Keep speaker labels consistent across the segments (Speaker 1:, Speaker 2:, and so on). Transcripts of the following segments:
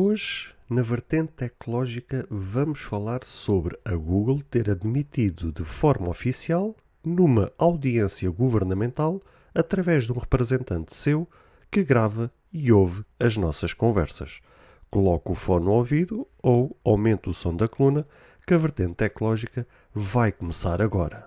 Speaker 1: Hoje, na vertente tecnológica, vamos falar sobre a Google ter admitido de forma oficial, numa audiência governamental, através de um representante seu que grava e ouve as nossas conversas. Coloque o fone no ouvido ou aumente o som da coluna, que a vertente tecnológica vai começar agora.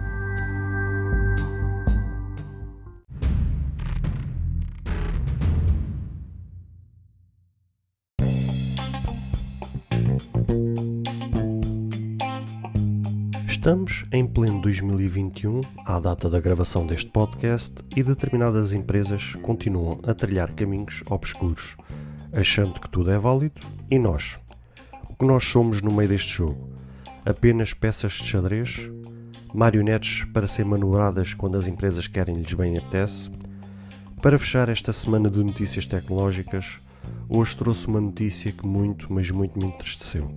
Speaker 1: Estamos em pleno 2021, à data da gravação deste podcast, e determinadas empresas continuam a trilhar caminhos obscuros, achando que tudo é válido, e nós? O que nós somos no meio deste jogo? Apenas peças de xadrez? Marionetes para ser manobradas quando as empresas querem-lhes bem apetece? Para fechar esta semana de notícias tecnológicas, hoje trouxe uma notícia que muito, mas muito me entristeceu.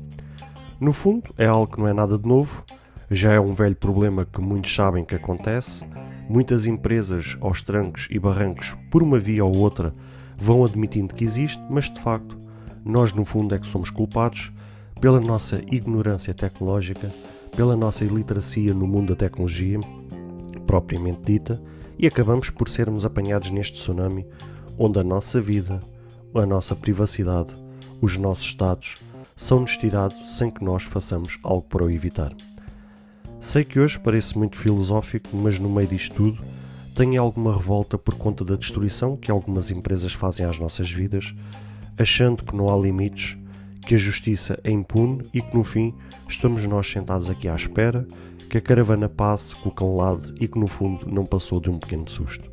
Speaker 1: No fundo, é algo que não é nada de novo, já é um velho problema que muitos sabem que acontece. Muitas empresas, aos trancos e barrancos, por uma via ou outra, vão admitindo que existe, mas de facto, nós no fundo é que somos culpados pela nossa ignorância tecnológica, pela nossa iliteracia no mundo da tecnologia, propriamente dita, e acabamos por sermos apanhados neste tsunami onde a nossa vida, a nossa privacidade, os nossos dados são-nos tirados sem que nós façamos algo para o evitar. Sei que hoje parece muito filosófico, mas no meio disto tudo tenho alguma revolta por conta da destruição que algumas empresas fazem às nossas vidas, achando que não há limites, que a justiça é impune e que no fim estamos nós sentados aqui à espera que a caravana passe com o cão lado e que no fundo não passou de um pequeno susto.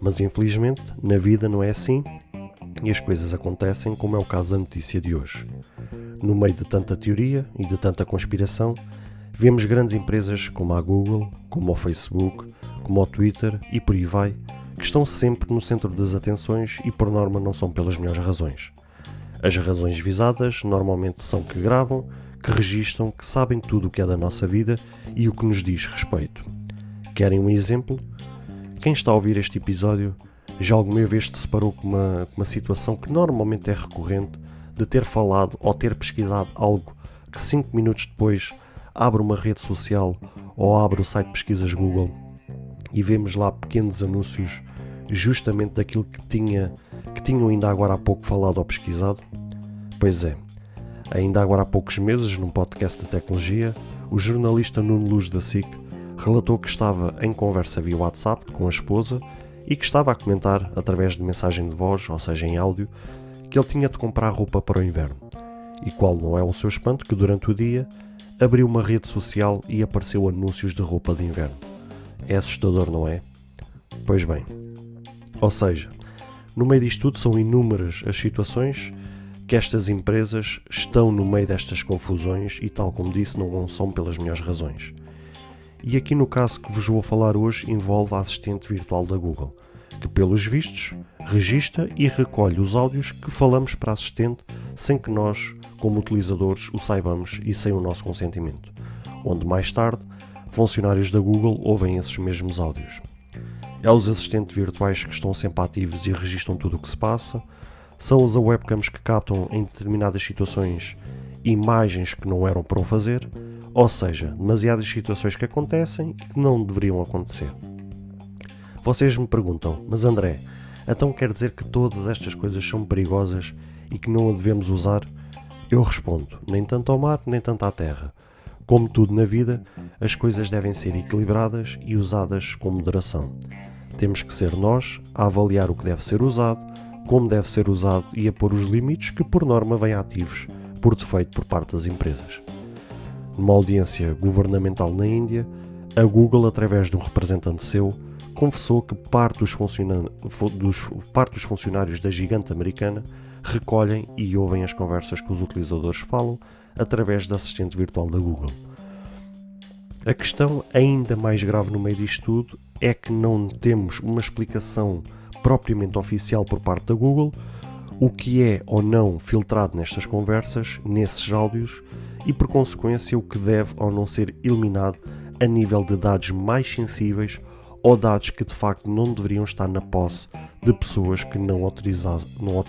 Speaker 1: Mas infelizmente, na vida não é assim e as coisas acontecem como é o caso da notícia de hoje. No meio de tanta teoria e de tanta conspiração, Vemos grandes empresas como a Google, como o Facebook, como o Twitter e por aí vai, que estão sempre no centro das atenções e por norma não são pelas melhores razões. As razões visadas normalmente são que gravam, que registam, que sabem tudo o que é da nossa vida e o que nos diz respeito. Querem um exemplo? Quem está a ouvir este episódio já alguma vez se separou com uma, uma situação que normalmente é recorrente de ter falado ou ter pesquisado algo que 5 minutos depois abre uma rede social ou abre o site de pesquisas Google e vemos lá pequenos anúncios justamente daquilo que, tinha, que tinham ainda agora há pouco falado ou pesquisado? Pois é, ainda agora há poucos meses, num podcast de tecnologia, o jornalista Nuno Luz da SIC relatou que estava em conversa via WhatsApp com a esposa e que estava a comentar através de mensagem de voz, ou seja, em áudio, que ele tinha de comprar roupa para o inverno. E qual não é o seu espanto que durante o dia abriu uma rede social e apareceu anúncios de roupa de inverno. É assustador, não é? Pois bem. Ou seja, no meio disto tudo são inúmeras as situações que estas empresas estão no meio destas confusões e, tal como disse, não são pelas melhores razões. E aqui no caso que vos vou falar hoje envolve a assistente virtual da Google, que pelos vistos registra e recolhe os áudios que falamos para a assistente sem que nós como utilizadores o saibamos e sem o nosso consentimento, onde mais tarde funcionários da Google ouvem esses mesmos áudios. É os assistentes virtuais que estão sempre ativos e registram tudo o que se passa, são os webcams que captam em determinadas situações imagens que não eram para o fazer, ou seja, demasiadas situações que acontecem e que não deveriam acontecer. Vocês me perguntam, mas André, então quer dizer que todas estas coisas são perigosas e que não a devemos usar? Eu respondo: nem tanto ao mar, nem tanto à terra. Como tudo na vida, as coisas devem ser equilibradas e usadas com moderação. Temos que ser nós a avaliar o que deve ser usado, como deve ser usado e a pôr os limites que, por norma, vêm ativos, por defeito, por parte das empresas. Numa audiência governamental na Índia, a Google, através de um representante seu, confessou que parte dos, dos, parte dos funcionários da gigante americana recolhem e ouvem as conversas que os utilizadores falam através da assistente virtual da Google. A questão ainda mais grave no meio disto tudo é que não temos uma explicação propriamente oficial por parte da Google, o que é ou não filtrado nestas conversas, nesses áudios e, por consequência, o que deve ou não ser eliminado a nível de dados mais sensíveis ou dados que de facto não deveriam estar na posse de pessoas que não, autoriza não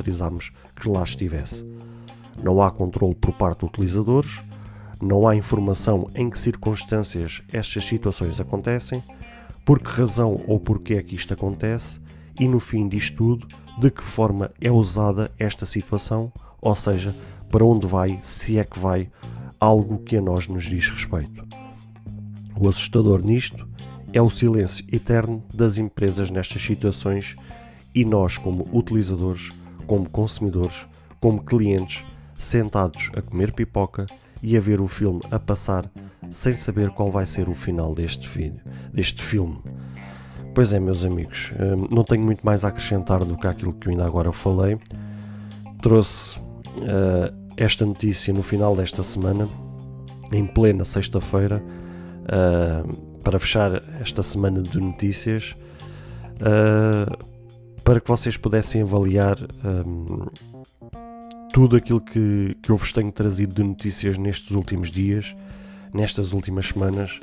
Speaker 1: que lá estivesse. Não há controle por parte dos utilizadores, não há informação em que circunstâncias estas situações acontecem, por que razão ou porquê é que isto acontece e no fim disto tudo, de que forma é usada esta situação, ou seja, para onde vai, se é que vai, algo que a nós nos diz respeito. O assustador nisto é o silêncio eterno das empresas nestas situações e nós, como utilizadores, como consumidores, como clientes, sentados a comer pipoca e a ver o filme a passar sem saber qual vai ser o final deste, deste filme. Pois é, meus amigos, hum, não tenho muito mais a acrescentar do que aquilo que eu ainda agora falei. Trouxe uh, esta notícia no final desta semana, em plena sexta-feira, uh, para fechar esta semana de notícias, uh, para que vocês pudessem avaliar um, tudo aquilo que, que eu vos tenho trazido de notícias nestes últimos dias, nestas últimas semanas,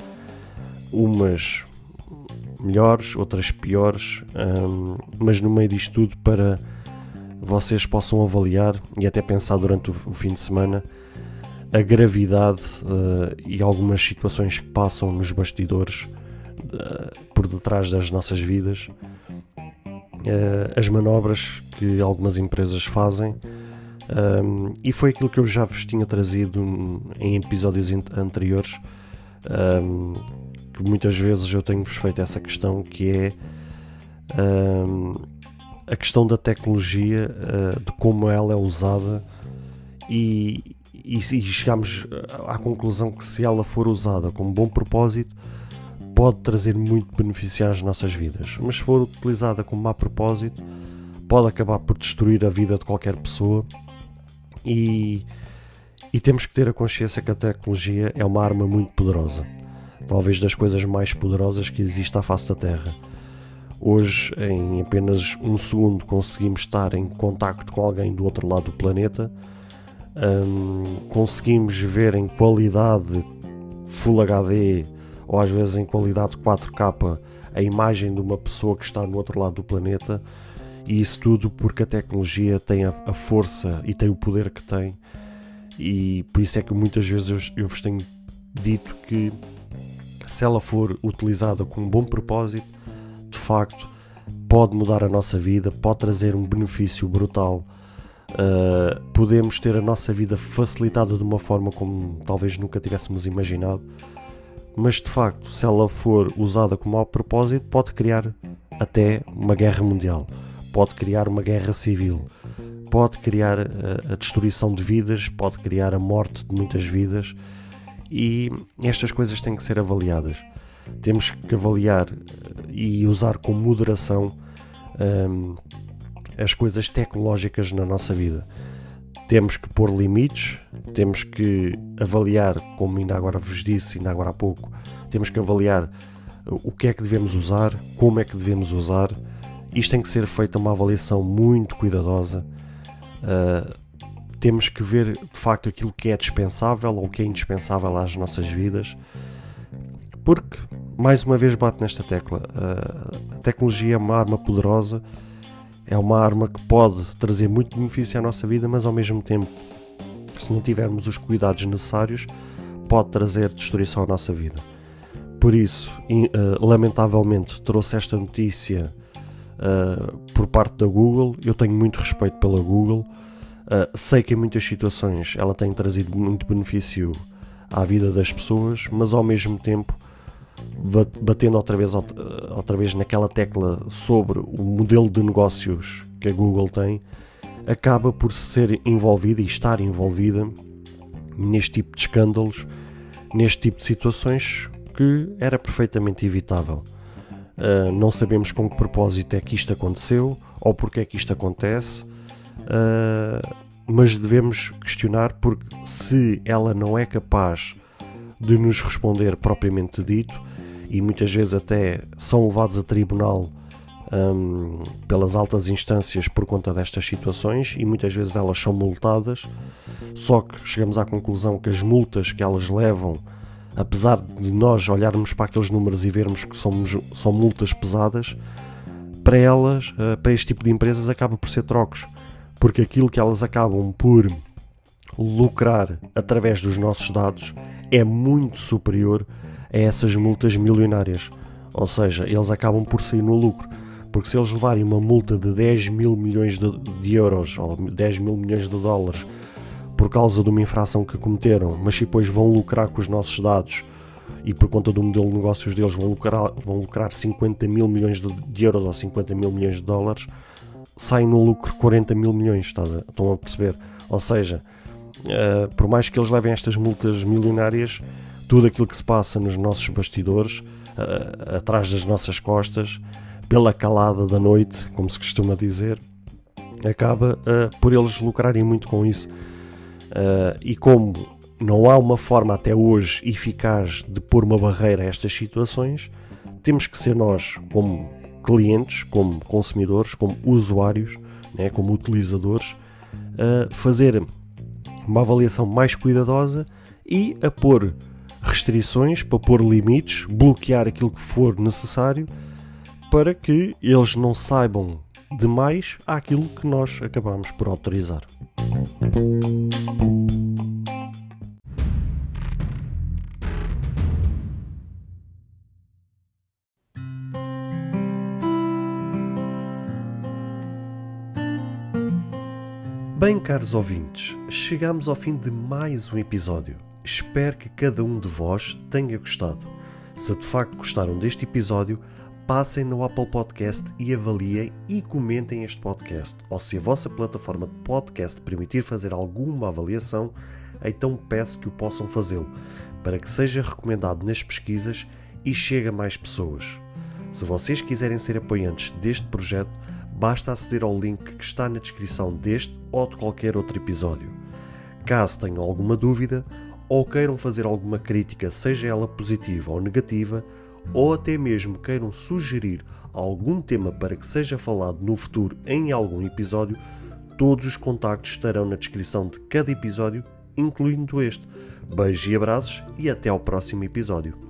Speaker 1: umas melhores, outras piores, um, mas no meio disto tudo para vocês possam avaliar e até pensar durante o, o fim de semana a gravidade uh, e algumas situações que passam nos bastidores uh, por detrás das nossas vidas, uh, as manobras que algumas empresas fazem. Um, e foi aquilo que eu já vos tinha trazido em episódios anteriores, um, que muitas vezes eu tenho-vos feito essa questão, que é um, a questão da tecnologia, de como ela é usada e, e, e chegamos à conclusão que se ela for usada com bom propósito, pode trazer muito benefício às nossas vidas. Mas se for utilizada com má propósito, pode acabar por destruir a vida de qualquer pessoa. E, e temos que ter a consciência que a tecnologia é uma arma muito poderosa. Talvez das coisas mais poderosas que existe à face da Terra. Hoje, em apenas um segundo, conseguimos estar em contacto com alguém do outro lado do planeta um, conseguimos ver em qualidade Full HD ou às vezes em qualidade 4K a imagem de uma pessoa que está no outro lado do planeta. E isso tudo porque a tecnologia tem a, a força e tem o poder que tem. E por isso é que muitas vezes eu, eu vos tenho dito que se ela for utilizada com um bom propósito, de facto pode mudar a nossa vida, pode trazer um benefício brutal Uh, podemos ter a nossa vida facilitada de uma forma como talvez nunca tivéssemos imaginado, mas de facto, se ela for usada com mau propósito, pode criar até uma guerra mundial, pode criar uma guerra civil, pode criar a, ah, a destruição de vidas, pode criar a morte de muitas vidas e estas coisas têm que ser avaliadas. Temos que avaliar e usar com moderação. Um, as coisas tecnológicas na nossa vida. Temos que pôr limites, temos que avaliar, como ainda agora vos disse, ainda agora há pouco, temos que avaliar o que é que devemos usar, como é que devemos usar. Isto tem que ser feita uma avaliação muito cuidadosa. Uh, temos que ver de facto aquilo que é dispensável ou que é indispensável às nossas vidas, porque, mais uma vez, bate nesta tecla: uh, a tecnologia é uma arma poderosa é uma arma que pode trazer muito benefício à nossa vida, mas ao mesmo tempo, se não tivermos os cuidados necessários, pode trazer destruição à nossa vida. Por isso, uh, lamentavelmente, trouxe esta notícia uh, por parte da Google. Eu tenho muito respeito pela Google. Uh, sei que em muitas situações ela tem trazido muito benefício à vida das pessoas, mas ao mesmo tempo batendo outra vez, outra vez naquela tecla sobre o modelo de negócios que a Google tem, acaba por ser envolvida e estar envolvida neste tipo de escândalos, neste tipo de situações que era perfeitamente evitável. Uh, não sabemos com que propósito é que isto aconteceu ou porque é que isto acontece, uh, mas devemos questionar porque se ela não é capaz de nos responder propriamente dito, e muitas vezes até são levados a tribunal um, pelas altas instâncias por conta destas situações e muitas vezes elas são multadas. Só que chegamos à conclusão que as multas que elas levam, apesar de nós olharmos para aqueles números e vermos que somos, são multas pesadas, para elas, uh, para este tipo de empresas, acaba por ser trocos, porque aquilo que elas acabam por lucrar através dos nossos dados é muito superior a essas multas milionárias. Ou seja, eles acabam por sair no lucro. Porque se eles levarem uma multa de 10 mil milhões de, de euros ou 10 mil milhões de dólares por causa de uma infração que cometeram, mas depois vão lucrar com os nossos dados e por conta do modelo de negócios deles vão lucrar, vão lucrar 50 mil milhões de, de euros ou 50 mil milhões de dólares, saem no lucro 40 mil milhões, estão a perceber? Ou seja, uh, por mais que eles levem estas multas milionárias, tudo aquilo que se passa nos nossos bastidores, uh, atrás das nossas costas, pela calada da noite, como se costuma dizer, acaba uh, por eles lucrarem muito com isso. Uh, e como não há uma forma até hoje eficaz de pôr uma barreira a estas situações, temos que ser nós, como clientes, como consumidores, como usuários, né, como utilizadores, uh, fazer uma avaliação mais cuidadosa e a pôr restrições, para pôr limites, bloquear aquilo que for necessário para que eles não saibam demais àquilo que nós acabamos por autorizar. Bem, caros ouvintes, chegamos ao fim de mais um episódio. Espero que cada um de vós tenha gostado. Se de facto gostaram deste episódio, passem no Apple Podcast e avaliem e comentem este podcast. Ou se a vossa plataforma de podcast permitir fazer alguma avaliação, então peço que o possam fazê-lo, para que seja recomendado nas pesquisas e chegue a mais pessoas. Se vocês quiserem ser apoiantes deste projeto, basta aceder ao link que está na descrição deste ou de qualquer outro episódio. Caso tenham alguma dúvida ou queiram fazer alguma crítica, seja ela positiva ou negativa, ou até mesmo queiram sugerir algum tema para que seja falado no futuro em algum episódio, todos os contactos estarão na descrição de cada episódio, incluindo este. Beijos e abraços e até ao próximo episódio.